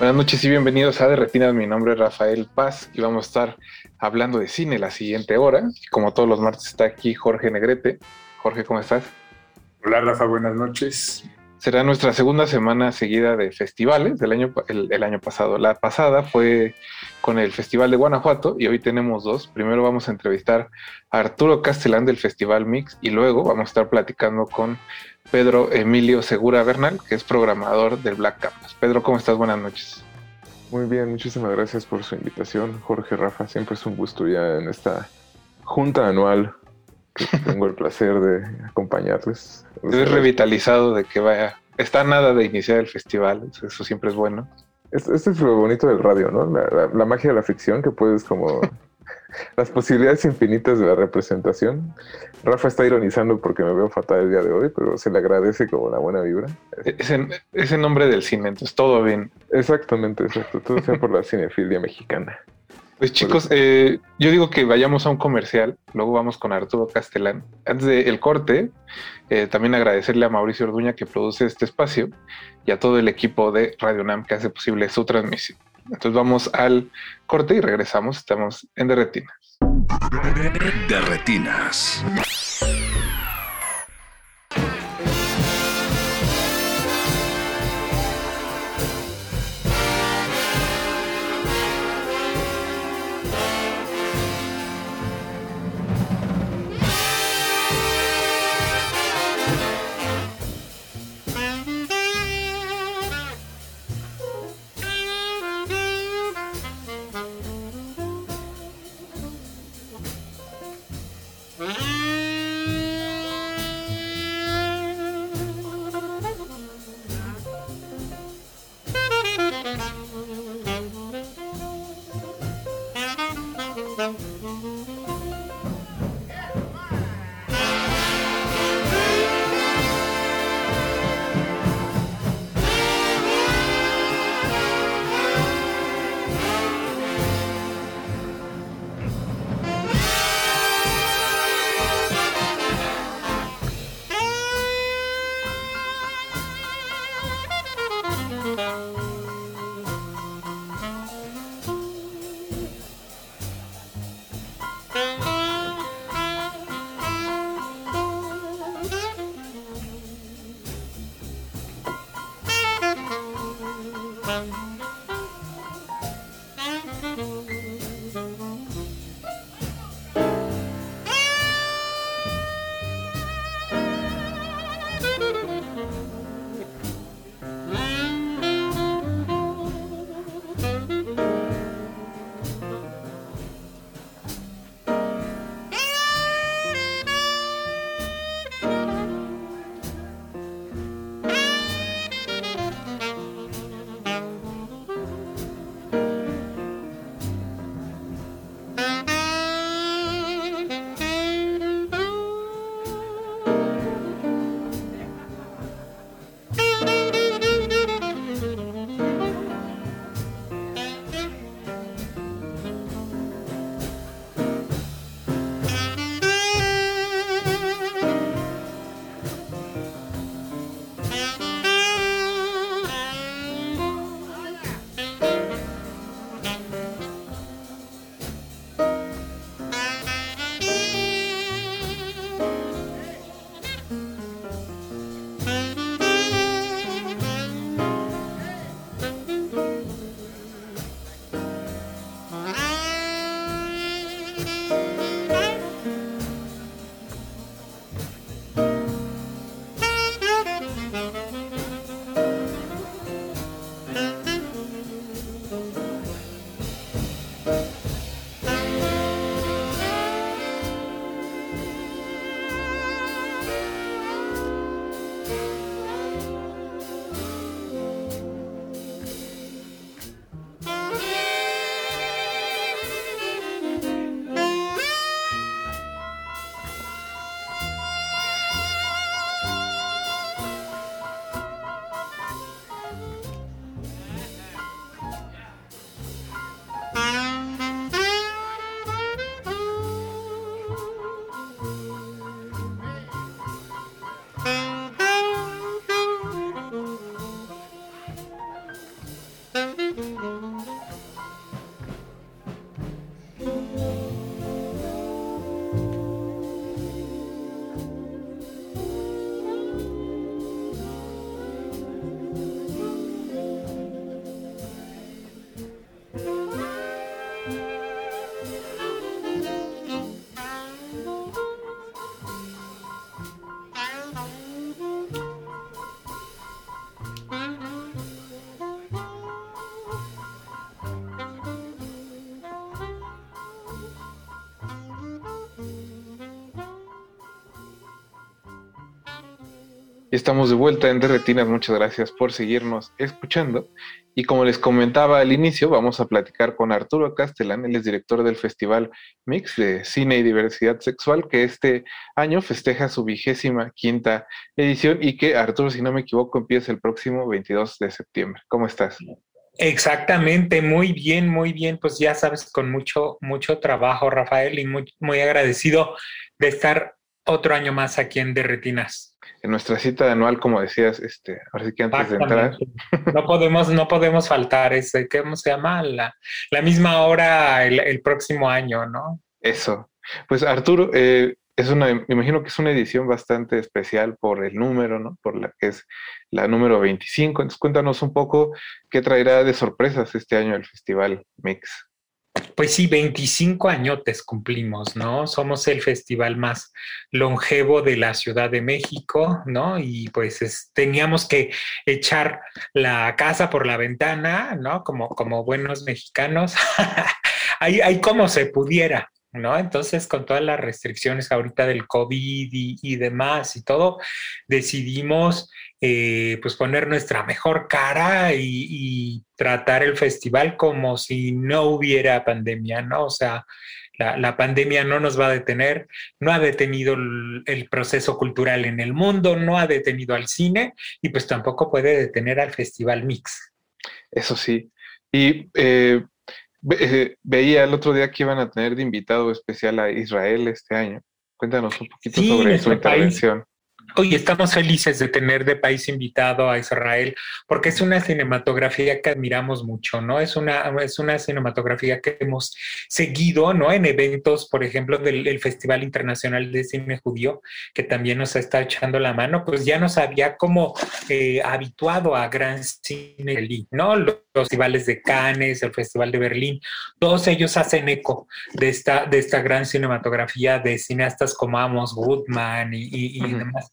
Buenas noches y bienvenidos a De Retinas. Mi nombre es Rafael Paz y vamos a estar hablando de cine la siguiente hora. Como todos los martes está aquí Jorge Negrete. Jorge, ¿cómo estás? Hola Rafa, buenas noches. Será nuestra segunda semana seguida de festivales del año, el año pasado. La pasada fue con el Festival de Guanajuato y hoy tenemos dos. Primero vamos a entrevistar a Arturo Castellán del Festival Mix y luego vamos a estar platicando con Pedro Emilio Segura Bernal, que es programador del Black Campus. Pedro, ¿cómo estás? Buenas noches. Muy bien, muchísimas gracias por su invitación, Jorge Rafa. Siempre es un gusto ya en esta junta anual que tengo el placer de acompañarles. Ves revitalizado de que vaya. Está nada de iniciar el festival, eso- siempre es bueno. Esto, esto es lo bonito del radio, ¿no? La, la- la magia de la ficción, que puedes como... las posibilidades infinitas de la representación. Rafa está ironizando porque me veo fatal el día de hoy, pero se le agradece como la buena vibra. Ese, ese nombre del cine, entonces todo bien. Exactamente, exacto. Todo sea por la cinefilia mexicana. Pues chicos, eh, yo digo que vayamos a un comercial, luego vamos con Arturo Castellán. Antes del corte, eh, también agradecerle a Mauricio Orduña que produce este espacio y a todo el equipo de Radio Nam que hace posible su transmisión. Entonces vamos al corte y regresamos, estamos en Derretina. De Estamos de vuelta en Derretinas. Muchas gracias por seguirnos escuchando. Y como les comentaba al inicio, vamos a platicar con Arturo Castellán, él es director del Festival Mix de Cine y Diversidad Sexual, que este año festeja su vigésima quinta edición y que, Arturo, si no me equivoco, empieza el próximo 22 de septiembre. ¿Cómo estás? Exactamente, muy bien, muy bien. Pues ya sabes, con mucho, mucho trabajo, Rafael, y muy, muy agradecido de estar otro año más aquí en Derretinas en nuestra cita anual, como decías, este, ahora sí que antes de entrar. No podemos, no podemos faltar, ese, ¿cómo se llama? La, la misma hora el, próximo año, ¿no? Eso. Pues Arturo, eh, es una, me imagino que es una edición bastante especial por el número, ¿no? Por la que es la número 25. Entonces cuéntanos un poco qué traerá de sorpresas este año el Festival Mix. Pues sí, 25 añotes cumplimos, ¿no? Somos el festival más longevo de la Ciudad de México, ¿no? Y pues teníamos que echar la casa por la ventana, ¿no? Como, como buenos mexicanos, ahí, ahí como se pudiera, ¿no? Entonces, con todas las restricciones ahorita del COVID y, demás y todo, decidimos eh, pues poner nuestra mejor cara y, tratar el festival como si no hubiera pandemia, ¿no? O sea, la, pandemia no nos va a detener, no ha detenido el, proceso cultural en el mundo, no ha detenido al cine y pues tampoco puede detener al Festival Mix. Eso sí. Y eh, eh, veía el otro día que iban a tener de invitado especial a Israel este año. Cuéntanos un poquito sobre su intervención. Hoy estamos felices de tener de país invitado a Israel porque es una cinematografía que admiramos mucho, ¿no? Es una, es una cinematografía que hemos seguido, ¿no? En eventos, por ejemplo, del, Festival Internacional de Cine Judío, que también nos está echando la mano, pues ya nos había como eh, habituado a gran cine, ¿no? Los festivales de Cannes, el Festival de Berlín, todos ellos hacen eco de esta, de esta gran cinematografía de cineastas como Amos Goodman y, demás.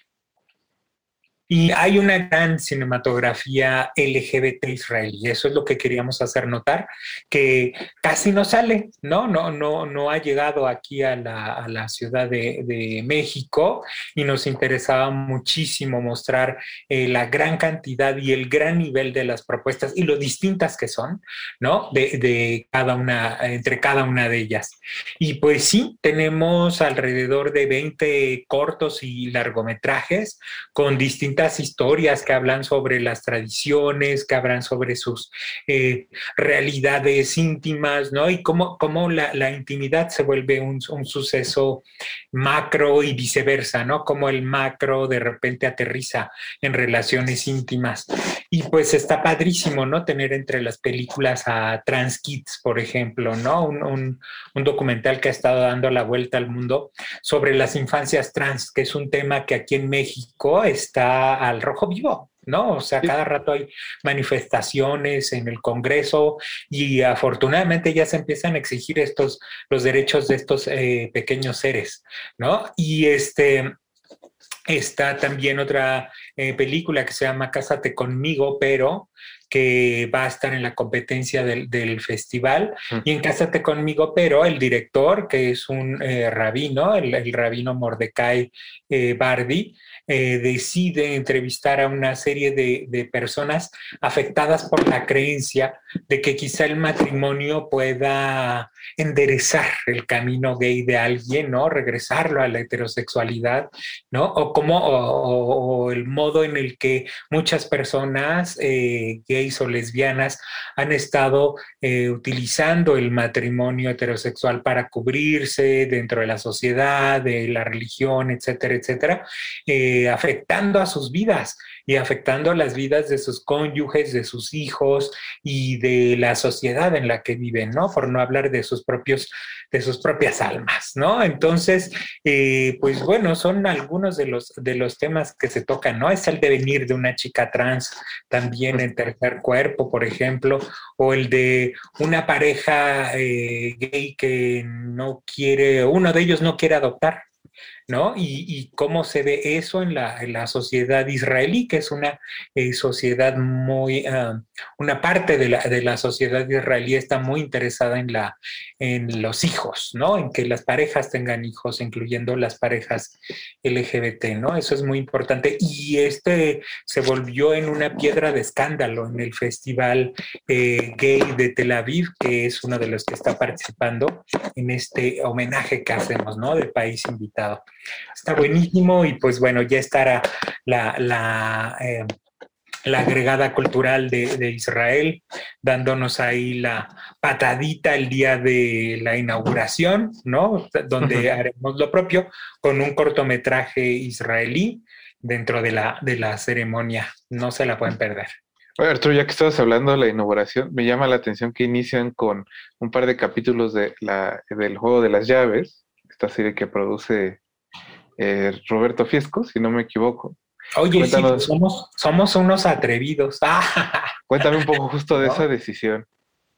Y hay una gran cinematografía LGBT israelí, eso es lo que queríamos hacer notar, que casi no sale, ¿no? No, no, no ha llegado aquí a la, ciudad de, México y nos interesaba muchísimo mostrar eh, la gran cantidad y el gran nivel de las propuestas y lo distintas que son, ¿no? De cada una, entre cada una de ellas. Y pues sí, tenemos alrededor de 20 cortos y largometrajes con distintas historias que hablan sobre las tradiciones, que hablan sobre sus eh, realidades íntimas, ¿no? Y cómo, cómo la, la, intimidad se vuelve un, un, suceso macro y viceversa, ¿no? Como el macro de repente aterriza en relaciones íntimas. Y pues está padrísimo, ¿no? Tener entre las películas a Trans Kids, por ejemplo, ¿no? Un, un, un documental que ha estado dando la vuelta al mundo sobre las infancias trans, que es un tema que aquí en México está al rojo vivo, ¿no? O sea, cada rato hay manifestaciones en el Congreso y afortunadamente ya se empiezan a exigir estos, los derechos de estos eh, pequeños seres, ¿no? Y este, está también otra eh, película que se llama Cásate conmigo, pero que va a estar en la competencia del, festival. Y en Cásate conmigo, pero el director, que es un eh, rabino, el, rabino Mordecai Bardi, eh, decide entrevistar a una serie de, personas afectadas por la creencia de que quizá el matrimonio pueda enderezar el camino gay de alguien, ¿no? Regresarlo a la heterosexualidad, ¿no? O como o, el modo en el que muchas personas eh, gays o lesbianas han estado eh, utilizando el matrimonio heterosexual para cubrirse dentro de la sociedad, de la religión, etcétera, etcétera. Afectando a sus vidas y afectando las vidas de sus cónyuges, de sus hijos y de la sociedad en la que viven, ¿no? Por no hablar de sus propios, de sus propias almas, ¿no? Entonces, eh, pues bueno, son algunos de los, de los temas que se tocan, ¿no? Es el devenir de una chica trans también en tercer cuerpo, por ejemplo, o el de una pareja eh, gay que no quiere, uno de ellos no quiere adoptar, ¿no? Y, cómo se ve eso en la, sociedad israelí, que es una eh, sociedad muy, ah, una parte de la, de la, sociedad israelí está muy interesada en, la, en los hijos, ¿no? En que las parejas tengan hijos, incluyendo las parejas LGBT, ¿no? Eso es muy importante. Y este se volvió en una piedra de escándalo en el Festival eh, Gay de Tel Aviv, que es uno de los que está participando en este homenaje que hacemos, ¿no? Del país invitado. Está buenísimo y pues bueno, ya estará la, la, eh, la agregada cultural de, Israel, dándonos ahí la patadita el día de la inauguración, ¿no? Donde haremos lo propio con un cortometraje israelí dentro de la, de la ceremonia. No se la pueden perder. Oye, Arturo, ya que estabas hablando de la inauguración, me llama la atención que inician con un par de capítulos de la, del juego de las llaves, esta serie que produce eh, Roberto Fiesco, si no me equivoco. Oye, sí, somos, somos unos atrevidos. Cuéntame un poco justo de esa decisión.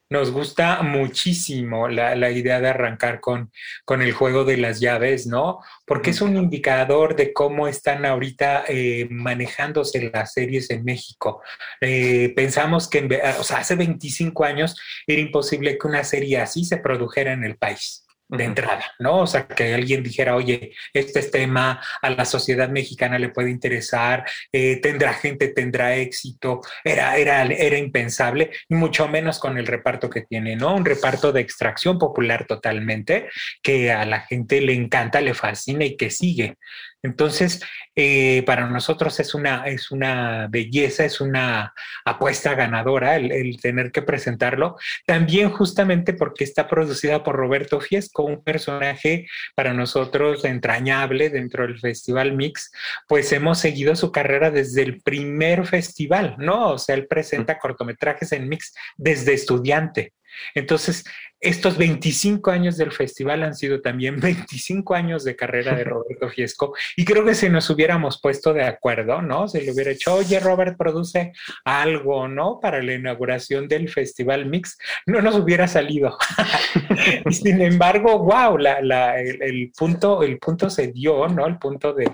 Nos gusta muchísimo la, idea de arrancar con, con, el juego de las llaves, ¿no? Porque es un indicador de cómo están ahorita eh, manejándose las series en México. Eh, pensamos que, o sea, hace 25 años era imposible que una serie así se produjera en el país de entrada, ¿no? O sea, que alguien dijera, oye, este tema a la sociedad mexicana le puede interesar, eh, tendrá gente, tendrá éxito, era, era, era impensable, mucho menos con el reparto que tiene, ¿no? Un reparto de extracción popular totalmente, que a la gente le encanta, le fascina y que sigue. Entonces, eh, para nosotros es una, es una belleza, es una apuesta ganadora el, tener que presentarlo. También justamente porque está producida por Roberto Fiesco, un personaje para nosotros entrañable dentro del Festival Mix, pues hemos seguido su carrera desde el primer festival, ¿no? O sea, él presenta cortometrajes en Mix desde estudiante. Entonces, estos 25 años del festival han sido también 25 años de carrera de Roberto Fiesco y creo que si nos hubiéramos puesto de acuerdo, ¿no? Se le hubiera hecho, oye, Robert, produce algo, ¿no? Para la inauguración del Festival Mix, no nos hubiera salido. y sin embargo, wow, el, punto, el punto se dio, ¿no? El punto de,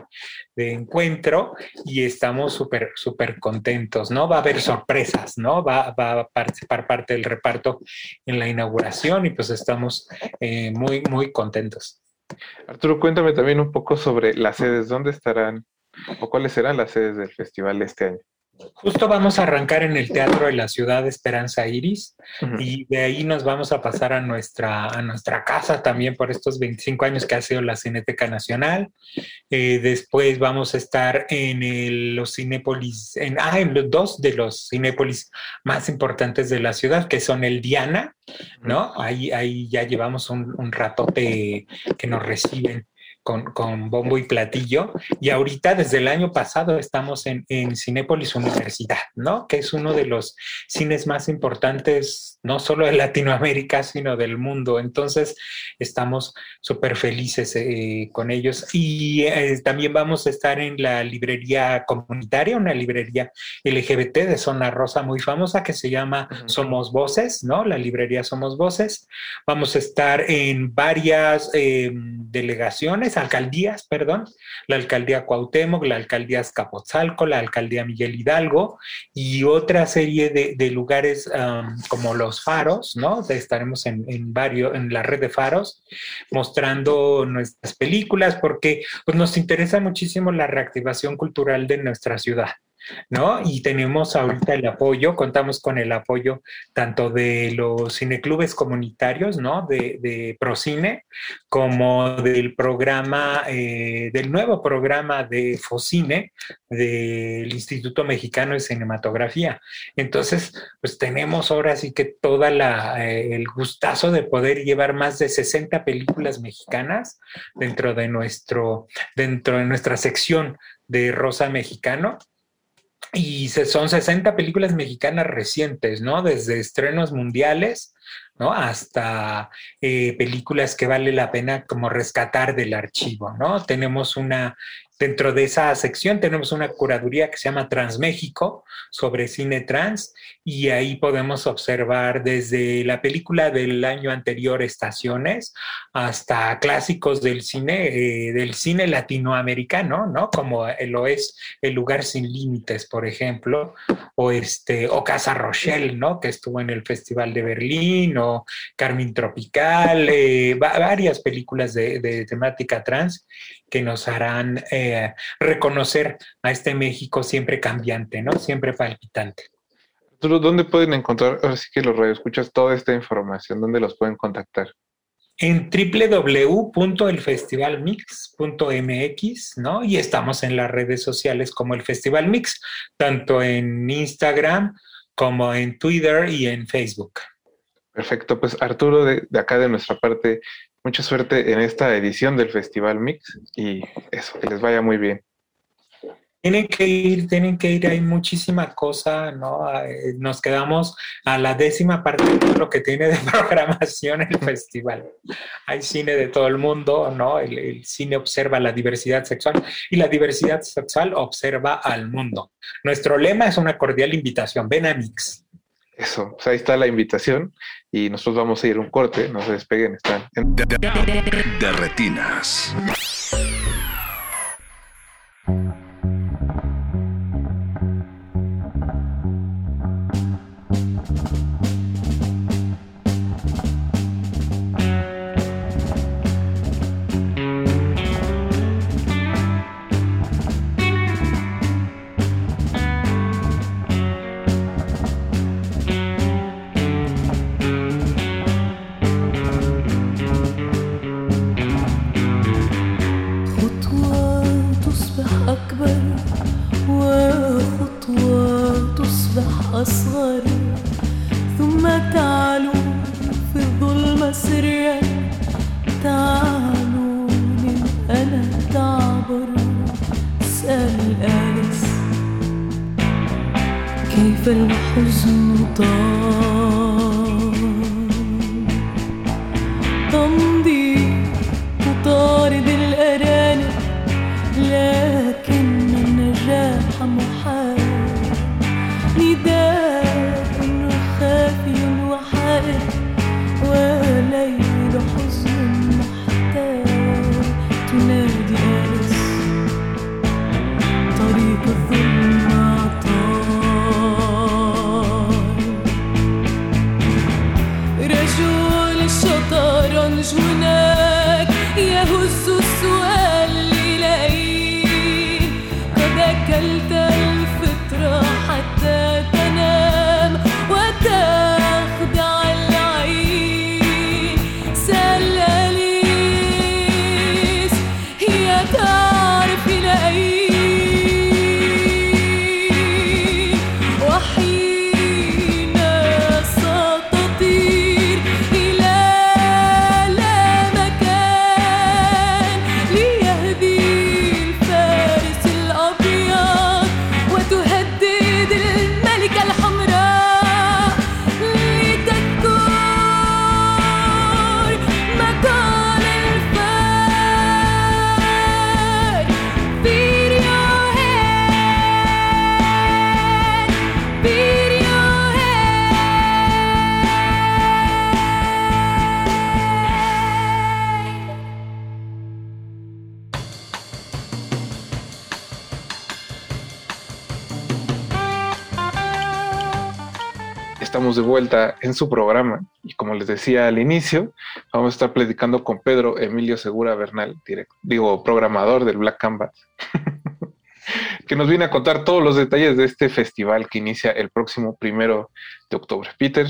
encuentro y estamos súper, súper contentos, ¿no? Va a haber sorpresas, ¿no? Va, va a participar parte del reparto en la inauguración y pues estamos eh, muy, muy contentos. Arturo, cuéntame también un poco sobre las sedes, ¿dónde estarán o cuáles serán las sedes del festival este año? Justo vamos a arrancar en el Teatro de la Ciudad de Esperanza Iris y de ahí nos vamos a pasar a nuestra, a nuestra casa también por estos 25 años que ha sido la Cineteca Nacional. Eh, después vamos a estar en los Cinépolis, en, ah, en los dos de los Cinépolis más importantes de la ciudad, que son el Diana, ¿no? Ahí, ahí ya llevamos un, un ratote que nos reciben con, bombo y platillo. Y ahorita, desde el año pasado, estamos en, en Cinépolis Universidad, ¿no? Que es uno de los cines más importantes, no solo de Latinoamérica, sino del mundo. Entonces, estamos súper felices eh, con ellos. Y eh, también vamos a estar en la librería comunitaria, una librería LGBT de Zona Rosa muy famosa que se llama Somos Voces, ¿no? La librería Somos Voces. Vamos a estar en varias em, delegaciones alcaldías, perdón, la alcaldía Cuauhtémoc, la alcaldía Escapotzalco, la alcaldía Miguel Hidalgo y otra serie de, lugares como los faros, ¿no? Estaremos en, varios, en la red de faros mostrando nuestras películas porque pues, nos interesa muchísimo la reactivación cultural de nuestra ciudad. ¿No? Y tenemos ahorita el apoyo, contamos con el apoyo tanto de los cineclubes comunitarios, ¿no? De, de Procine, como del programa, eh, del nuevo programa de Focine, del Instituto Mexicano de Cinematografía. Entonces, pues tenemos ahora sí que toda la, eh, el gustazo de poder llevar más de 60 películas mexicanas dentro de nuestro, dentro de nuestra sección de Rosa Mexicano y son 60 películas mexicanas recientes, ¿no? Desde estrenos mundiales ¿no? Hasta eh, películas que vale la pena como rescatar del archivo, ¿no? Tenemos una Dentro de esa sección tenemos una curaduría que se llama Transméxico sobre cine trans y ahí podemos observar desde la película del año anterior Estaciones hasta clásicos del cine eh, del cine latinoamericano, ¿no? Como lo es El lugar sin límites, por ejemplo, o este o Casa Rochelle, ¿no? Que estuvo en el Festival de Berlín o Carmen Tropical, eh, varias películas de, de temática trans que nos harán eh, reconocer a este México siempre cambiante, ¿no? Siempre palpitante. ¿Dónde pueden encontrar, ahora sí que los radioescuchas, toda esta información? ¿Dónde los pueden contactar? En www.elfestivalmix.mx, ¿no? Y estamos en las redes sociales como el Festival Mix, tanto en Instagram como en Twitter y en Facebook. Perfecto, pues Arturo, de, acá de nuestra parte, Mucha suerte en esta edición del Festival Mix y eso, que les vaya muy bien. Tienen que ir, tienen que ir, hay muchísima cosa, ¿no? Eh, nos quedamos a la décima parte de lo que tiene de programación el festival. Hay cine de todo el mundo, ¿no? El, cine observa la diversidad sexual y la diversidad sexual observa al mundo. Nuestro lema es una cordial invitación, ven a Mix. Eso, pues ahí está la invitación y nosotros vamos a ir un corte, no se despeguen, están en... de, de retinas. فالحزن طال. Estamos de vuelta en su programa y como les decía al inicio, vamos a estar platicando con Pedro Emilio Segura Bernal, direct, digo, programador del Black Canvas, que nos viene a contar todos los detalles de este festival que inicia el próximo primero de octubre. Peter,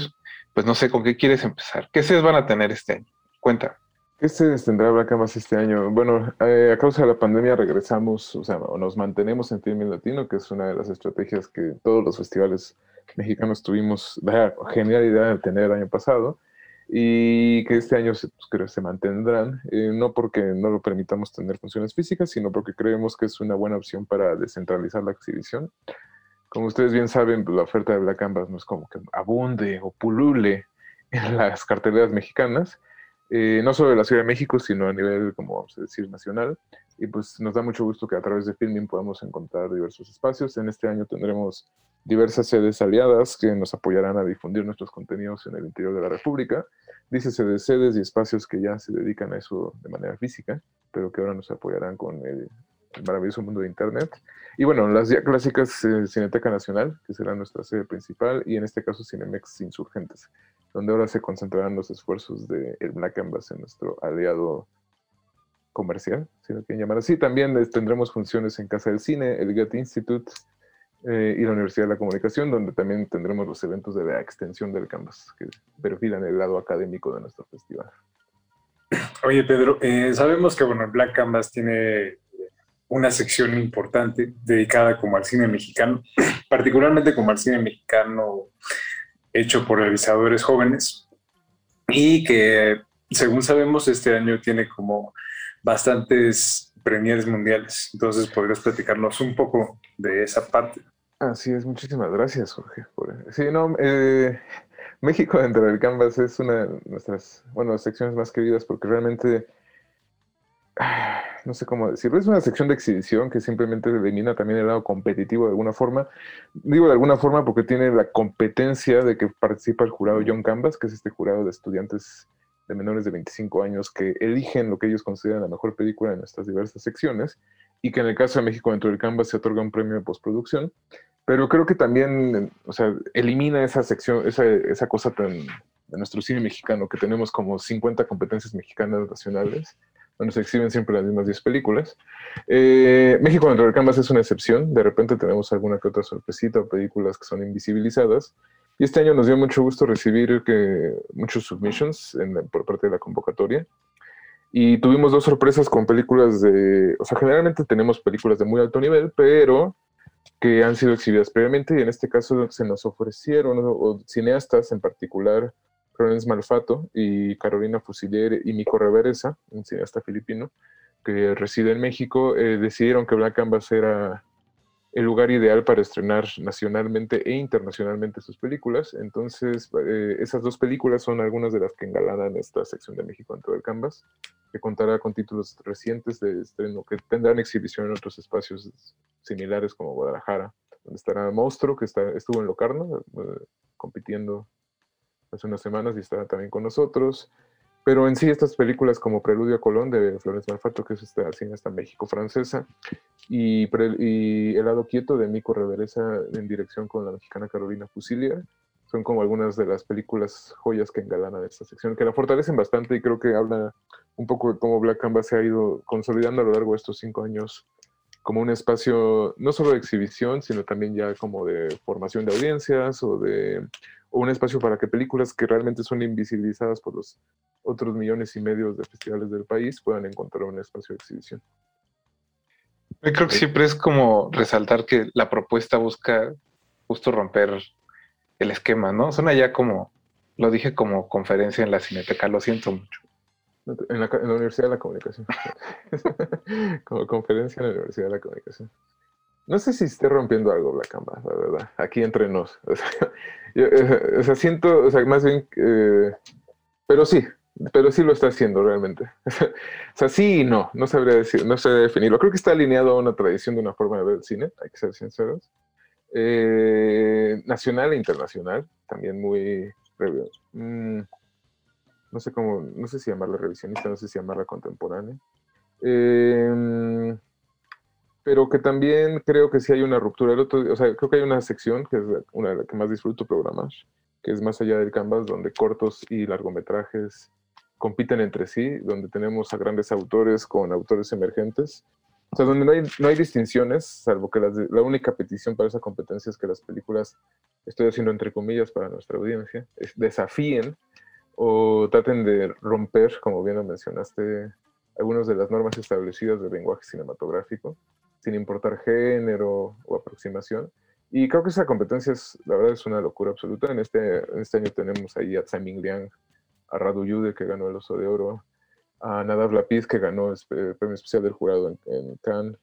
pues no sé con qué quieres empezar. ¿Qué sedes van a tener este año? Cuenta. ¿Qué se tendrá Black Canvas este año? Bueno, eh, a causa de la pandemia regresamos, o sea, nos mantenemos en Filming Latino, que es una de las estrategias que todos los festivales mexicanos tuvimos la genial idea de tener el año pasado y que este año pues, creo se mantendrán, eh, no porque no lo permitamos tener funciones físicas, sino porque creemos que es una buena opción para descentralizar la exhibición. Como ustedes bien saben, la oferta de Black Canvas no es como que abunde o pulule en las carteleras mexicanas, eh, no solo de la Ciudad de México, sino a nivel, como vamos a decir, nacional. Y pues nos da mucho gusto que a través de Filming podamos encontrar diversos espacios. En este año tendremos diversas sedes aliadas que nos apoyarán a difundir nuestros contenidos en el interior de la República. Dícese de sedes y espacios que ya se dedican a eso de manera física, pero que ahora nos apoyarán con el, maravilloso mundo de Internet. Y bueno, las clásicas eh, Cineteca Nacional, que será nuestra sede principal, y en este caso Cinemex Insurgentes, donde ahora se concentrarán los esfuerzos de el Black Canvas en nuestro aliado comercial, si lo quieren llamar así. También eh, tendremos funciones en Casa del Cine, el Goethe Institute eh, y la Universidad de la Comunicación, donde también tendremos los eventos de la extensión del Canvas, que perfilan el lado académico de nuestro festival. Oye, Pedro, eh, sabemos que bueno, Black Canvas tiene una sección importante dedicada como al cine mexicano, particularmente como al cine mexicano hecho por realizadores jóvenes y que, según sabemos, este año tiene como bastantes premieres mundiales. Entonces, ¿podrías platicarnos un poco de esa parte? Así es, muchísimas gracias, Jorge. por- Sí, no, eh, México dentro del Canvas es una de nuestras, bueno, secciones más queridas porque realmente, no sé cómo decirlo, es una sección de exhibición que simplemente elimina también el lado competitivo de alguna forma. Digo de alguna forma porque tiene la competencia de que participa el jurado John Canvas, que es este jurado de estudiantes de menores de 25 años que eligen lo que ellos consideran la mejor película en nuestras diversas secciones y que en el caso de México dentro del Canvas se otorga un premio de postproducción. Pero creo que también, o sea, elimina esa sección, esa, esa cosa tan de nuestro cine mexicano, que tenemos como 50 competencias mexicanas nacionales, donde se exhiben siempre las mismas 10 películas. Eh, México dentro del Canvas es una excepción, de repente tenemos alguna que otra sorpresita o películas que son invisibilizadas. Y este año nos dio mucho gusto recibir que, muchos submissions en por parte de la convocatoria. Y tuvimos dos sorpresas con películas de, o sea, generalmente tenemos películas de muy alto nivel, pero que han sido exhibidas previamente y en este caso se nos ofrecieron cineastas en particular Florence Malfato y Carolina Fusilier y Mico Reveresa, un cineasta filipino que reside en México, eh, decidieron que Black Canvas era el lugar ideal para estrenar nacionalmente e internacionalmente sus películas. Entonces, eh, esas dos películas son algunas de las que engalanan esta sección de México dentro del Canvas, que contará con títulos recientes de estreno que tendrán exhibición en otros espacios similares como Guadalajara, donde estará Monstruo, que está, estuvo en Locarno eh, compitiendo hace unas semanas y estará también con nosotros. Pero en sí, estas películas como Preludio a Colón de Florence Malfato, que es esta cineasta México-francesa, y, y Helado Quieto de Mico Reveresa en dirección con la mexicana Carolina Fusilia, son como algunas de las películas joyas que engalanan esta sección, que la fortalecen bastante y creo que habla un poco de cómo Black Canvas se ha ido consolidando a lo largo de estos cinco años como un espacio no solo de exhibición, sino también ya como de formación de audiencias o de o un espacio para que películas que realmente son invisibilizadas por los otros millones y medios de festivales del país puedan encontrar un espacio de exhibición. Yo creo que siempre es como resaltar que la propuesta busca justo romper el esquema, ¿no? Suena ya como, lo dije como conferencia en la Cineteca, lo siento mucho. En la, en la Universidad de la Comunicación. como conferencia en la Universidad de la Comunicación. No sé si esté rompiendo algo Black Canvas, la verdad. Aquí entre nos. O sea, yo, eh, o sea, siento, o sea, más bien, eh, pero sí, pero sí lo está haciendo realmente. o sea, sí y no, no sabría decir, no sabría definirlo. Creo que está alineado a una tradición de una forma de ver el cine, hay que ser sinceros. Eh, nacional e internacional, también muy, mm, no sé cómo, no sé si llamarla revisionista, no sé si llamarla contemporánea. Eh, pero que también creo que sí hay una ruptura. El otro, o sea, creo que hay una sección que es una de las que más disfruto programar, que es más allá del canvas, donde cortos y largometrajes compiten entre sí, donde tenemos a grandes autores con autores emergentes. O sea, donde no hay, no hay distinciones, salvo que las la única petición para esa competencia es que las películas, estoy haciendo entre comillas para nuestra audiencia, es- desafíen o traten de romper, como bien lo mencionaste, algunas de las normas establecidas del lenguaje cinematográfico, sin importar género o aproximación. Y creo que esa competencia es, la verdad, es una locura absoluta. En este, en este año tenemos ahí a Tsai Ming Liang, a Radu Yude, que ganó el Oso de Oro, a Nadav Lapiz, que ganó el premio especial del jurado en, Cannes,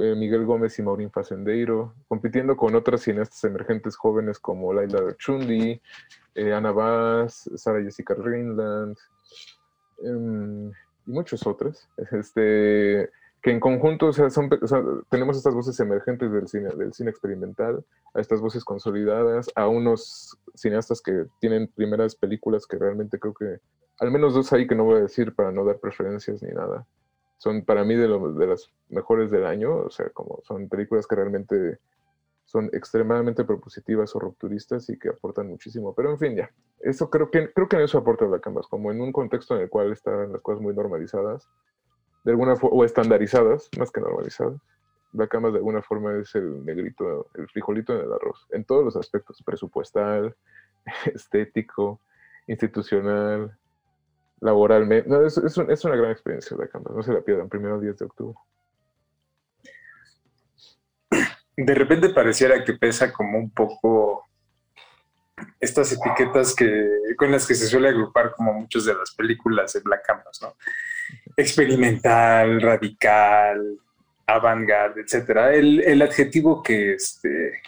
eh, Miguel Gómez y Maureen Facendeiro, compitiendo con otras cineastas emergentes jóvenes como Laila Chundi, eh, Ana Vaz, Sara Jessica Greenland em, y muchos otros. Este, que en conjunto o sea, tenemos estas voces emergentes del cine, del cine experimental, a estas voces consolidadas, a unos cineastas que tienen primeras películas que realmente creo que, al menos dos ahí que no voy a decir para no dar preferencias ni nada, son para mí de, lo- de las mejores del año, o sea, como son películas que realmente son extremadamente propositivas o rupturistas y que aportan muchísimo. Pero en fin, ya. Eso creo que creo que en eso aporta Black Canvas, como en un contexto en el cual están las cosas muy normalizadas, de alguna o estandarizadas, más que normalizadas. Black Canvas de alguna forma es el negrito, el frijolito en el arroz, en todos los aspectos, presupuestal, estético, institucional, laboralmente. No, es, es, un- es una gran experiencia Black Canvas, no se la pierdan, primero 10 de octubre. de repente pareciera que pesa como un poco estas etiquetas que, con las que se suele agrupar como muchas de las películas de Black Canvas, ¿no? Experimental, radical, avant-garde, etcétera. El, el adjetivo que, este,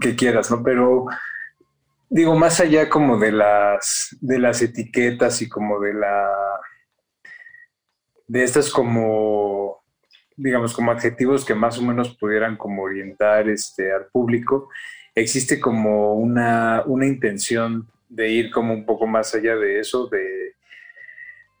que quieras, ¿no? Pero digo, más allá como de las, de las etiquetas y como de la de estas como digamos, como adjetivos que más o menos pudieran como orientar este, al público, existe como una, una intención de ir como un poco más allá de eso, de,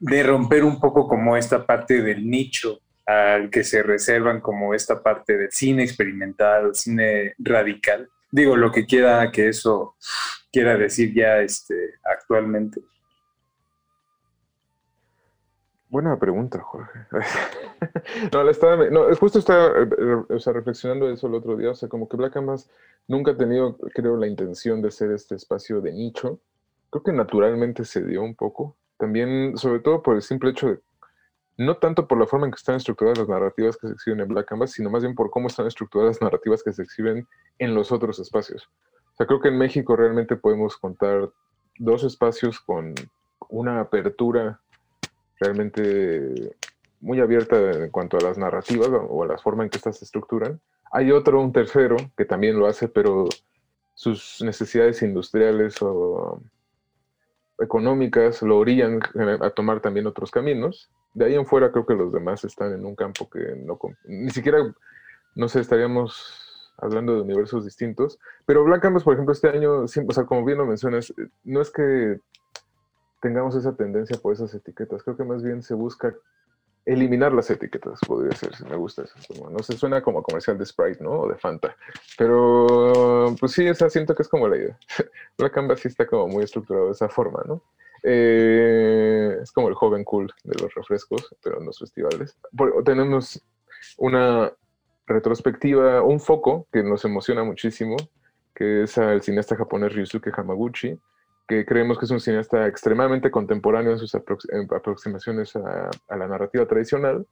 de romper un poco como esta parte del nicho al que se reservan como esta parte del cine experimental, cine radical. Digo, lo que quiera que eso quiera decir ya este, actualmente. Buena pregunta, Jorge. no, la estaba, no, justo estaba eh, eh, o sea, reflexionando eso el otro día. O sea, como que Black Canvas nunca ha tenido, creo, la intención de ser este espacio de nicho. Creo que naturalmente se dio un poco. También, sobre todo por el simple hecho de, no tanto por la forma en que están estructuradas las narrativas que se exhiben en Black Canvas, sino más bien por cómo están estructuradas las narrativas que se exhiben en los otros espacios. O sea, creo que en México realmente podemos contar dos espacios con una apertura realmente muy abierta en cuanto a las narrativas o a la forma en que estas se estructuran. Hay otro, un tercero, que también lo hace, pero sus necesidades industriales o económicas lo orillan a tomar también otros caminos. De ahí en fuera creo que los demás están en un campo que no, ni siquiera, no sé, estaríamos hablando de universos distintos. Pero Black Canvas, por ejemplo, este año, o sea, como bien lo mencionas, no es que tengamos esa tendencia por esas etiquetas. Creo que más bien se busca eliminar las etiquetas, podría ser, si me gusta eso. No se suena como comercial de Sprite, ¿no? O de Fanta. Pero, pues sí, esa siento que es como la idea. Black Canvas sí está como muy estructurado de esa forma, ¿no? Eh, es como el joven cool de los refrescos, pero en los festivales. Tenemos una retrospectiva, un foco que nos emociona muchísimo, que es al cineasta japonés Ryusuke Hamaguchi, que creemos que es un cineasta extremadamente contemporáneo en sus aproximaciones a, a, la narrativa tradicional,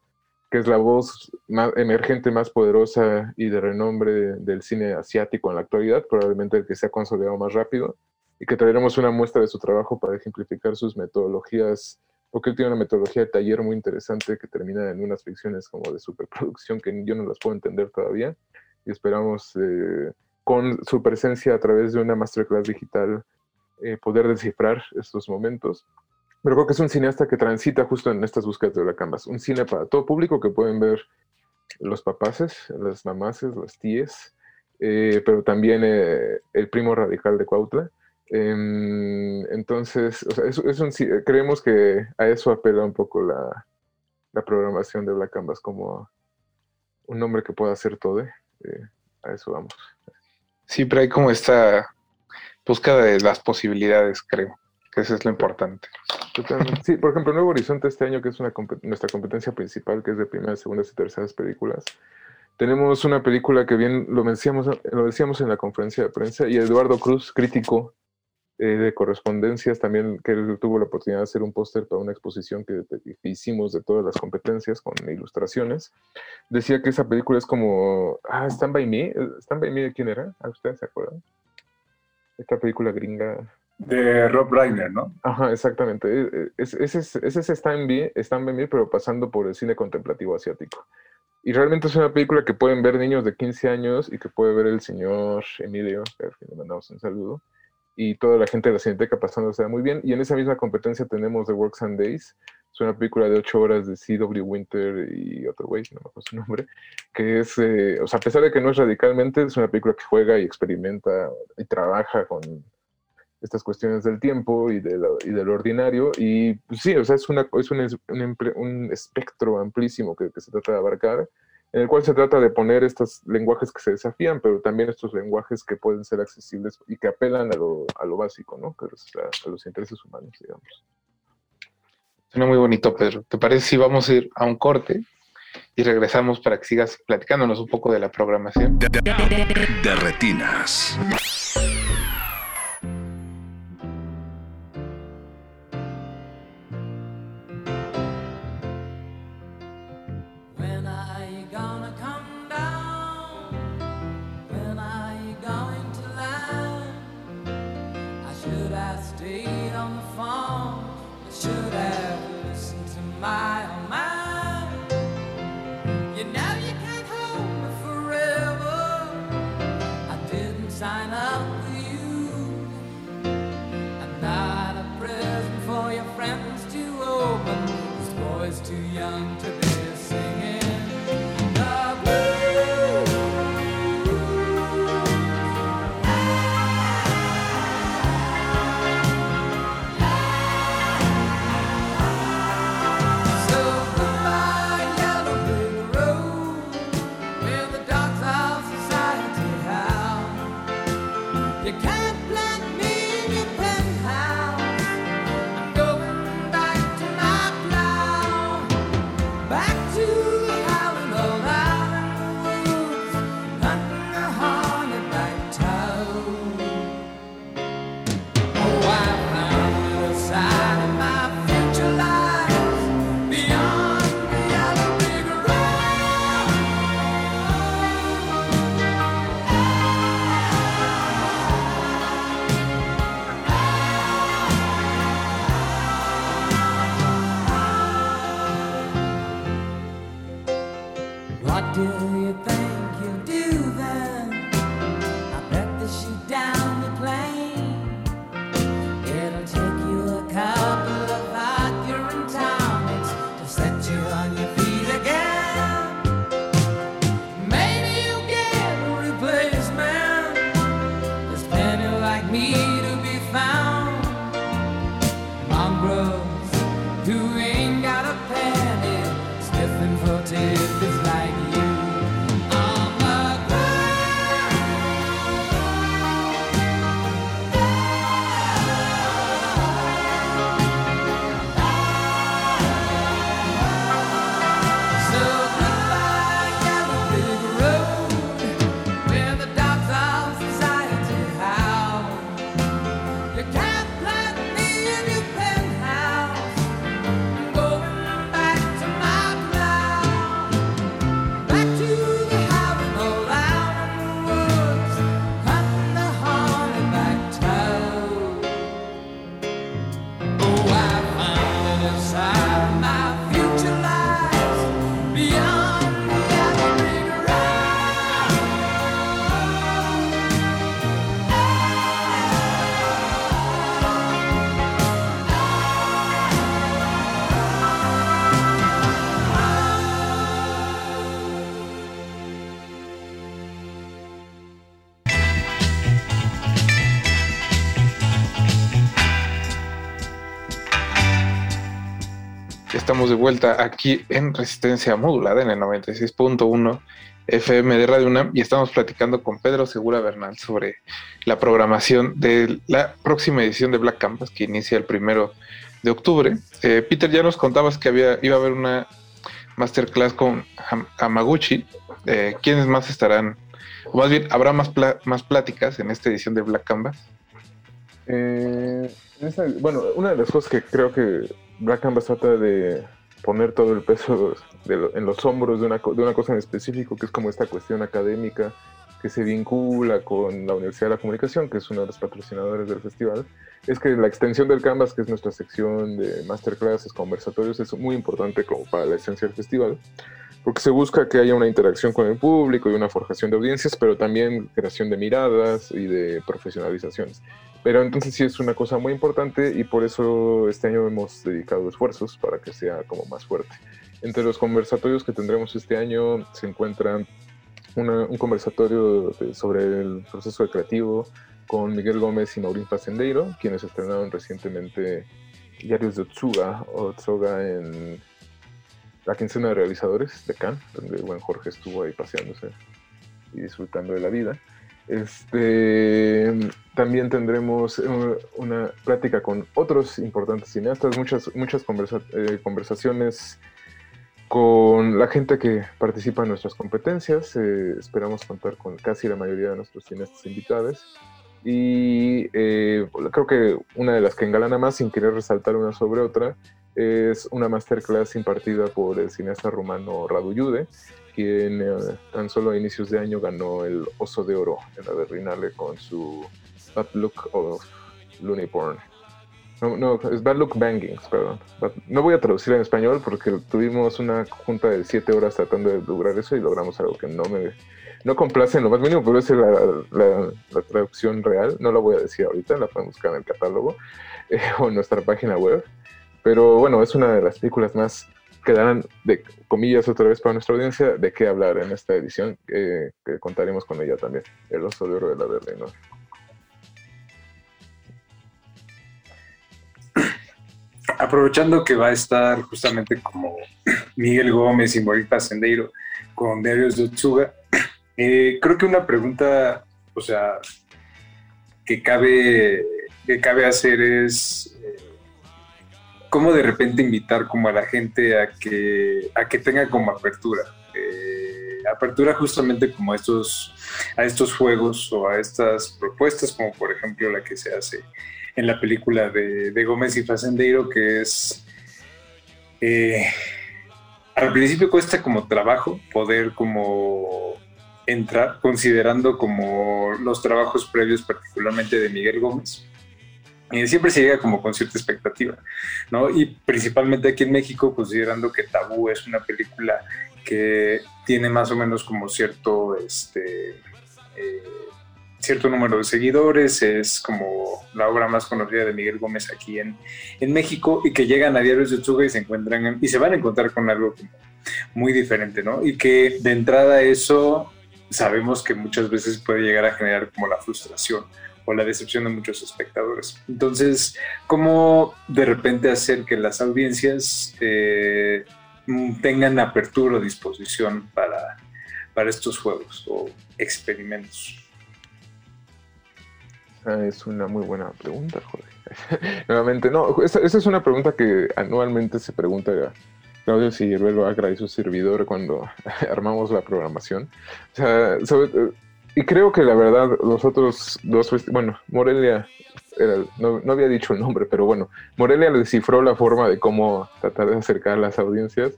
que es la voz más emergente, más poderosa y de renombre del cine asiático en la actualidad, probablemente el que se ha consolidado más rápido, y que traeremos una muestra de su trabajo para ejemplificar sus metodologías, porque él tiene una metodología de taller muy interesante que termina en unas ficciones como de superproducción que yo no las puedo entender todavía, y esperamos eh, con su presencia a través de una masterclass digital eh, poder descifrar estos momentos. Pero creo que es un cineasta que transita justo en estas búsquedas de la canvas. Un cine para todo público que pueden ver los papaces, las mamaces, las tías, eh, pero también eh, el primo radical de Cuautla. Entonces, o sea, es, es un, creemos que a eso apela un poco la, la, programación de Black Canvas como un nombre que pueda hacer todo. a eso vamos. Siempre hay como esta búsqueda de las posibilidades, creo, que eso es lo importante. Totalmente. Sí, por ejemplo, Nuevo Horizonte este año, que es una nuestra competencia principal, que es de primeras, segundas y terceras películas, tenemos una película que bien lo decíamos, lo decíamos en la conferencia de prensa, y Eduardo Cruz, crítico eh, de correspondencias, también que tuvo la oportunidad de hacer un póster para una exposición que, que, hicimos de todas las competencias con ilustraciones, decía que esa película es como, ah, Stand By Me, ¿Stand By Me de quién era? ¿A ustedes se acuerdan? Esta película gringa. De Rob Reiner, ¿no? Ajá, exactamente. Ese es, es, es Stand, By, Stand By Me, pero pasando por el cine contemplativo asiático. Y realmente es una película que pueden ver niños de 15 años y que puede ver el señor Emilio, que le mandamos un saludo, y toda la gente de la Cineteca pasándose muy bien. Y en esa misma competencia tenemos The Works and Days, es una película de 8 horas de C.W. Winter y otro güey, no me acuerdo su nombre, que es, eh, o sea, a pesar de que no es radicalmente, es una película que juega y experimenta y trabaja con estas cuestiones del tiempo y de y de lo ordinario. Y pues, sí, o sea, es, una, es un, un un espectro amplísimo que, que se trata de abarcar, en el cual se trata de poner estos lenguajes que se desafían, pero también estos lenguajes que pueden ser accesibles y que apelan a lo, a lo básico, ¿no? Que es a, a los intereses humanos, digamos. Suena muy bonito, Pedro. ¿Te parece si vamos a ir a un corte y regresamos para que sigas platicándonos un poco de la programación? De, de- de- de retinas. De vuelta aquí en Resistencia Modulada en el 96.1 FM de Radio UNAM y estamos platicando con Pedro Segura Bernal sobre la programación de la próxima edición de Black Canvas que inicia el primero de octubre. Eh, Peter, ya nos contabas que había, iba a haber una masterclass con Ham- Hamaguchi. Eh, ¿Quiénes más estarán? O más bien, ¿habrá más, más pláticas en esta edición de Black Canvas? Eh, bueno, una de las cosas que creo que Black Canvas trata de poner todo el peso de lo- en los hombros de una, de una cosa en específico, que es como esta cuestión académica que se vincula con la Universidad de la Comunicación, que es uno de los patrocinadores del festival, es que la extensión del Canvas, que es nuestra sección de masterclasses, conversatorios, es muy importante como para la esencia del festival, porque se busca que haya una interacción con el público y una forjación de audiencias, pero también creación de miradas y de profesionalizaciones. Pero entonces sí es una cosa muy importante y por eso este año hemos dedicado esfuerzos para que sea como más fuerte. Entre los conversatorios que tendremos este año se encuentran una- un conversatorio de- sobre el proceso creativo con Miguel Gómez y Maurín Facendeiro, quienes estrenaron recientemente Diarios de Otsuga Otsuga en la quincena de realizadores de Cannes, donde el buen Jorge estuvo ahí paseándose y disfrutando de la vida. Este, también tendremos eh, una plática con otros importantes cineastas, muchas, muchas eh, conversaciones con la gente que participa en nuestras competencias. eh, esperamos contar con casi la mayoría de nuestros cineastas invitados. Y creo que una de las que engalana más, sin querer resaltar una sobre otra, es una masterclass impartida por el cineasta rumano Radu Yude, quien eh, tan solo a inicios de año ganó el Oso de Oro en la Berlinale con su Bad Look of Looney Porn. No, no, es Bad Look Bangings, perdón. No voy a traducir en español porque tuvimos una junta de siete horas tratando de lograr eso y logramos algo que no me no complace en lo más mínimo, pero es la, la- la traducción real. No la voy a decir ahorita, la pueden buscar en el catálogo eh, o en nuestra página web. Pero bueno, es una de las películas más que darán, de comillas otra vez para nuestra audiencia, de qué hablar en esta edición, eh, que contaremos con ella también, El Oso de Oro de la Verde, ¿no? aprovechando que va a estar justamente como Miguel Gómez y Morir Pacendeiro con Diarios de Otsuga, eh, creo que una pregunta, o sea, que cabe, que cabe hacer es cómo de repente invitar como a la gente a que, a que tenga como apertura. Eh, apertura justamente como a estos, a estos juegos o a estas propuestas, como por ejemplo la que se hace en la película de, Gómez y Facendeiro, que es... eh, al principio cuesta como trabajo poder como entrar, considerando como los trabajos previos, particularmente de Miguel Gómez. Y siempre se llega como con cierta expectativa, ¿no? Y principalmente aquí en México, considerando que Tabú es una película que tiene más o menos como cierto, este, eh, cierto número de seguidores, es como la obra más conocida de Miguel Gómez aquí en, en México y que llegan a Diarios de Otsuga y se encuentran en- y se van a encontrar con algo como muy diferente, ¿no? Y que de entrada eso sabemos que muchas veces puede llegar a generar como la frustración o la decepción de muchos espectadores. Entonces, ¿cómo de repente hacer que las audiencias eh, mm, tengan apertura o disposición para, para estos juegos o experimentos? Es una muy buena pregunta, joder. Nuevamente, no, esa, es una pregunta que anualmente se pregunta Claudio Agra y su servidor cuando armamos la programación. O sea, sobre- y creo que la verdad, los otros dos, bueno, Morelia, era no, no había dicho el nombre, pero bueno, Morelia descifró la forma de cómo tratar de acercar las audiencias.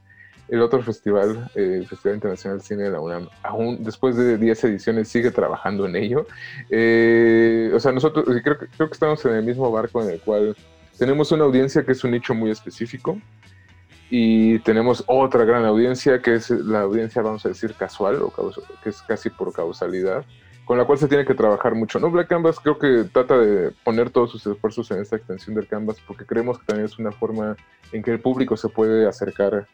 El otro festival, eh, el Festival Internacional de Cine de la UNAM, aún después de 10 ediciones sigue trabajando en ello. Eh, o sea, nosotros creo, creo que estamos en el mismo barco en el cual tenemos una audiencia que es un nicho muy específico y tenemos otra gran audiencia que es la audiencia, vamos a decir, casual, o que es casi por causalidad, con la cual se tiene que trabajar mucho. ¿no? Black Canvas creo que trata de poner todos sus esfuerzos en esta extensión del Canvas porque creemos que también es una forma en que el público se puede acercar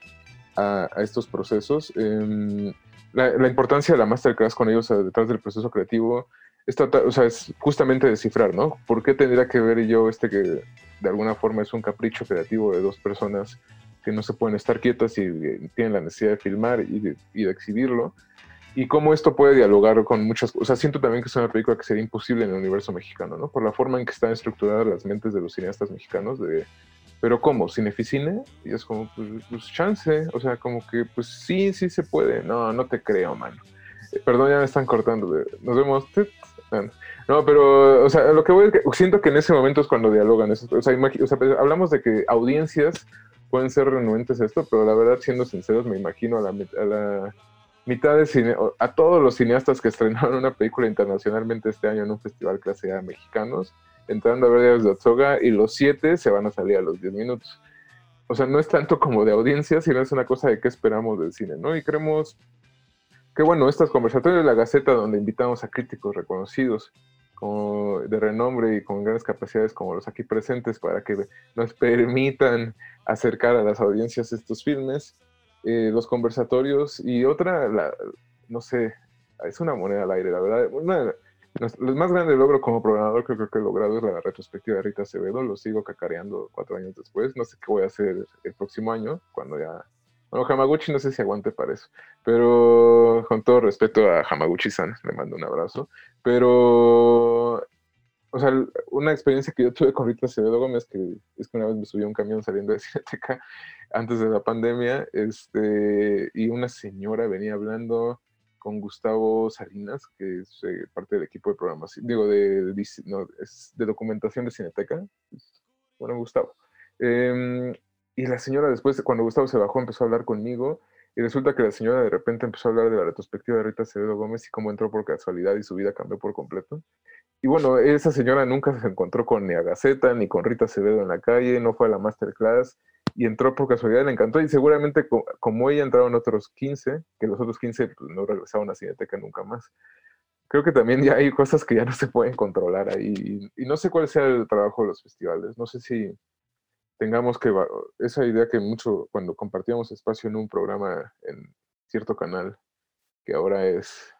a, estos procesos. Em, la, importancia de la masterclass con ellos detrás del proceso creativo es, tratar- o sea, es justamente descifrar, ¿no? ¿Por qué tendría que ver yo este que de alguna forma es un capricho creativo de dos personas que no se pueden estar quietas y eh, tienen la necesidad de filmar y de, y de exhibirlo? Y cómo esto puede dialogar con muchas cosas. O sea, siento también que es una película que sería imposible en el universo mexicano, ¿no? Por la forma en que están estructuradas las mentes de los cineastas mexicanos de pero ¿cómo? ¿Cineficine? Y es como, pues, pues, chance, o sea, como que, pues sí, sí se puede. No, no te creo, mano. Eh, perdón, ya me están cortando. Nos vemos. No, pero, o sea, lo que voy es que siento que en ese momento es cuando dialogan. O sea, o sea, hablamos de que audiencias pueden ser renuentes esto, pero la verdad, siendo sinceros, me imagino a la, mitad de cine, a todos los cineastas que estrenaron una película internacionalmente este año en un festival clase A mexicanos, entrando a ver Diarios de Otsoga y los siete se van a salir a los 10 minutos. o sea, no es tanto como de audiencia, sino es una cosa de qué esperamos del cine, ¿no? Y creemos que, bueno, estos conversatorios de la Gaceta, donde invitamos a críticos reconocidos, de renombre y con grandes capacidades como los aquí presentes para que nos permitan acercar a las audiencias estos filmes, eh, los conversatorios y otra, la- no sé, es una moneda al aire, la verdad. Una, el más grande logro como programador que creo que he logrado es la retrospectiva de Rita Acevedo, lo sigo cacareando cuatro años después, no sé qué voy a hacer el próximo año, cuando ya... Bueno, Hamaguchi no sé si aguante para eso, pero con todo respeto a Hamaguchi-san, le mando un abrazo, pero o sea, una experiencia que yo tuve con Rita Acevedo Gómez, que es que una vez me subí a un camión saliendo de Cineteca antes de la pandemia, este, y una señora venía hablando con Gustavo Salinas, que es eh, parte del equipo de programación, digo, de documentación de Cineteca. Bueno, Gustavo. Em, y la señora después, cuando Gustavo se bajó, empezó a hablar conmigo, y resulta que la señora de repente empezó a hablar de la retrospectiva de Rita Acevedo Gómez y cómo entró por casualidad y su vida cambió por completo. Y bueno, esa señora nunca se encontró con ni a Gaceta ni con Rita Acevedo en la calle, no fue a la masterclass y entró por casualidad, le encantó y seguramente co- como ella entraron otros 15, que los otros 15 pues, no regresaron a Cineteca nunca más. Creo que también ya hay cosas que ya no se pueden controlar ahí y, y no sé cuál sea el trabajo de los festivales, no sé si tengamos que, esa idea que mucho cuando compartíamos espacio en un programa en cierto canal, que ahora es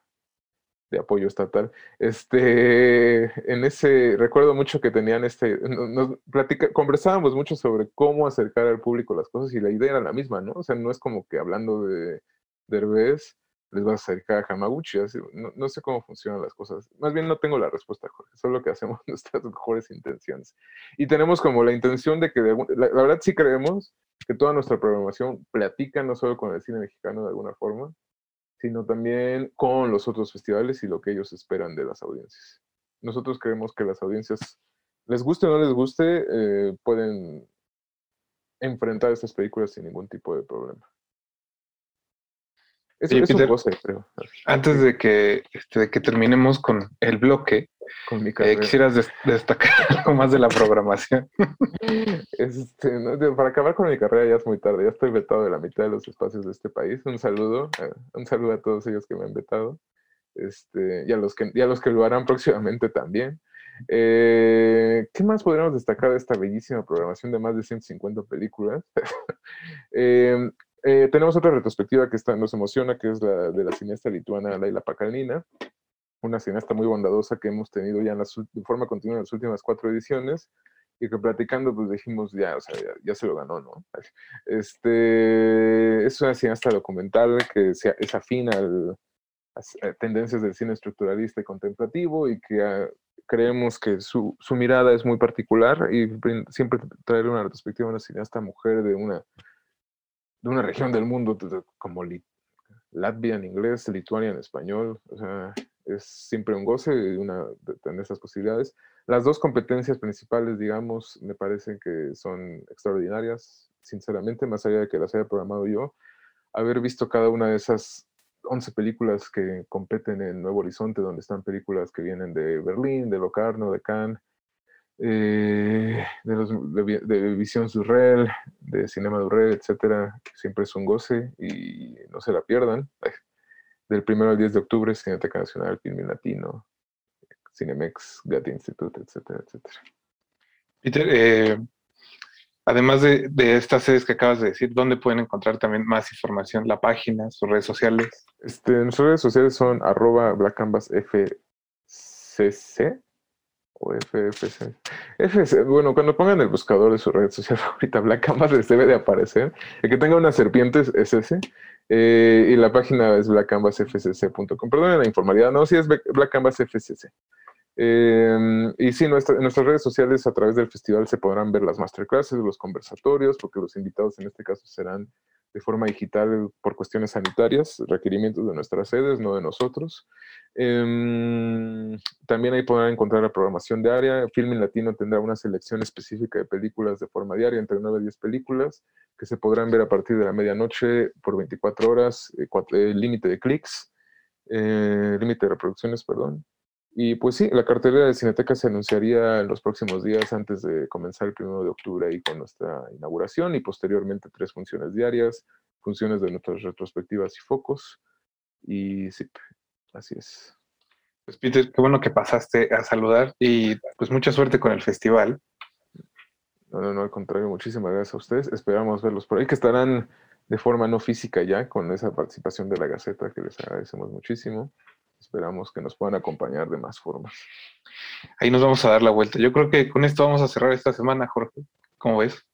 de apoyo estatal. Este, en ese, recuerdo mucho que tenían este, no- nos platica, conversábamos mucho sobre cómo acercar al público las cosas y la idea era la misma, ¿no? O sea, no es como que hablando de Derbez les vas a acercar a Hamaguchi, así, no, sé cómo funcionan las cosas. Más bien no tengo la respuesta, Jorge, solo que hacemos nuestras mejores intenciones. Y tenemos como la intención de que, de la, la verdad sí creemos que toda nuestra programación platica no solo con el cine mexicano de alguna forma, sino también con los otros festivales y lo que ellos esperan de las audiencias. Nosotros creemos que las audiencias, les guste o no les guste, eh, pueden enfrentar estas películas sin ningún tipo de problema. Eso Oye, Peter, creo, Antes de que, este, de que terminemos con el bloque, con mi eh, quisieras des- destacar algo más de la programación. Este, no, para acabar con mi carrera ya es muy tarde, ya estoy vetado de la mitad de los espacios de este país. Un saludo, eh, un saludo a todos ellos que me han vetado, este, y, a los que, y a los que lo harán próximamente también. Eh, ¿Qué más podríamos destacar de esta bellísima programación de más de 150 películas? Eh, eh, tenemos otra retrospectiva que está, nos emociona, que es la de la cineasta lituana Laila Pakalnina, una cineasta muy bondadosa que hemos tenido ya en ul- de forma continua en las últimas cuatro ediciones y que platicando pues dijimos ya, o sea, ya, ya se lo ganó, ¿no? Este, es una cineasta documental que se- es afín al- a, a tendencias del cine estructuralista y contemplativo y que ah, creemos que su, su mirada es muy particular y siempre traer una retrospectiva de una cineasta mujer de una, de una región del mundo como Lit- Latvia en inglés, Lituania en español, o sea, es siempre un goce una tener esas posibilidades. Las dos competencias principales, digamos, me parecen que son extraordinarias, sinceramente, más allá de que las haya programado yo. Haber visto cada una de esas 11 películas que competen en Nuevo Horizonte, donde están películas que vienen de Berlín, de Locarno, de Cannes, eh, de, los, de, de Visión Surreal, de Cinema Durrell, etcétera, siempre es un goce y no se la pierdan. Del 1 al 10 de octubre, Cineteca Nacional, Filmin Latino, Cinemex, Gatti Institute, etcétera, etcétera. Peter, eh, además de, de estas series que acabas de decir, ¿dónde pueden encontrar también más información? La página, sus redes sociales. Este, nuestras redes sociales son arroba Black Canvas FCC o FFC. FC, bueno, cuando pongan el buscador de su red social favorita, Black Canvas les debe de aparecer. El que tenga una serpiente es ese. eh, y la página es blackcanvasfcc.com. Perdonen la informalidad, no, sí es Black Black Canvas FCC. Eh, y sí, en nuestras redes sociales a través del festival se podrán ver las masterclasses, los conversatorios, porque los invitados en este caso serán de forma digital por cuestiones sanitarias, requerimientos de nuestras sedes, no de nosotros. Em, también ahí podrán encontrar la programación diaria. Filmin Latino tendrá una selección específica de películas de forma diaria, entre 9 y 10 películas, que se podrán ver a partir de la medianoche por 24 horas, eh, eh, límite de clics, eh, límite de reproducciones, perdón. Y pues sí, la cartelera de Cineteca se anunciaría en los próximos días antes de comenzar el primero de octubre ahí con nuestra inauguración y posteriormente tres funciones diarias, funciones de nuestras retrospectivas y focos. Y sí, así es. Pues Peter, qué bueno que pasaste a saludar y pues mucha suerte con el festival. No, no, no, al contrario, muchísimas gracias a ustedes. Esperamos verlos por ahí, que estarán de forma no física ya con esa participación de la Gaceta, que les agradecemos muchísimo. Esperamos que nos puedan acompañar de más formas. Ahí nos vamos a dar la vuelta. Yo creo que con esto vamos a cerrar esta semana, Jorge. ¿Cómo ves?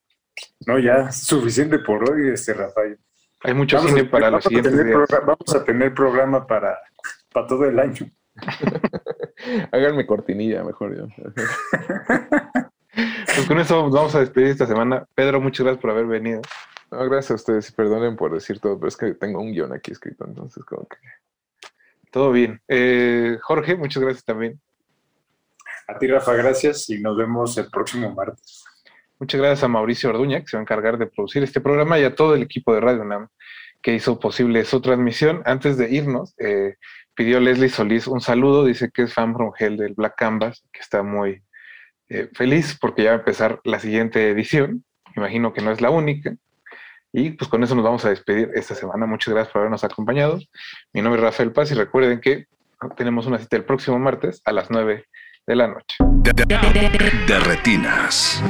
No, ya suficiente por hoy, este Rafael. Hay mucho Vamos cine a- para los vamos a siguientes días. Vamos a tener programa para, para todo el año. Háganme cortinilla, mejor yo. Pues con eso nos vamos a despedir esta semana. Pedro, muchas gracias por haber venido. No, gracias a ustedes y perdonen por decir todo, pero es que tengo un guion aquí escrito, entonces como que... Todo bien. Eh, Jorge, muchas gracias también. A ti, Rafa, gracias y nos vemos el próximo martes. Muchas gracias a Mauricio Orduña, que se va a encargar de producir este programa, y a todo el equipo de Radio UNAM que hizo posible su transmisión. Antes de irnos, eh, pidió Leslie Solís un saludo, dice que es fan from hell del Black Canvas, que está muy eh, feliz porque ya va a empezar la siguiente edición. Imagino que no es la única. Y pues con eso nos vamos a despedir esta semana. Muchas gracias por habernos acompañado. Mi nombre es Rafael Paz y recuerden que tenemos una cita el próximo martes a las 9 de la noche. De, de- de retinas.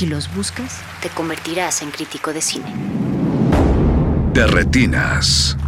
Si los buscas, te convertirás en crítico de cine. De retinas.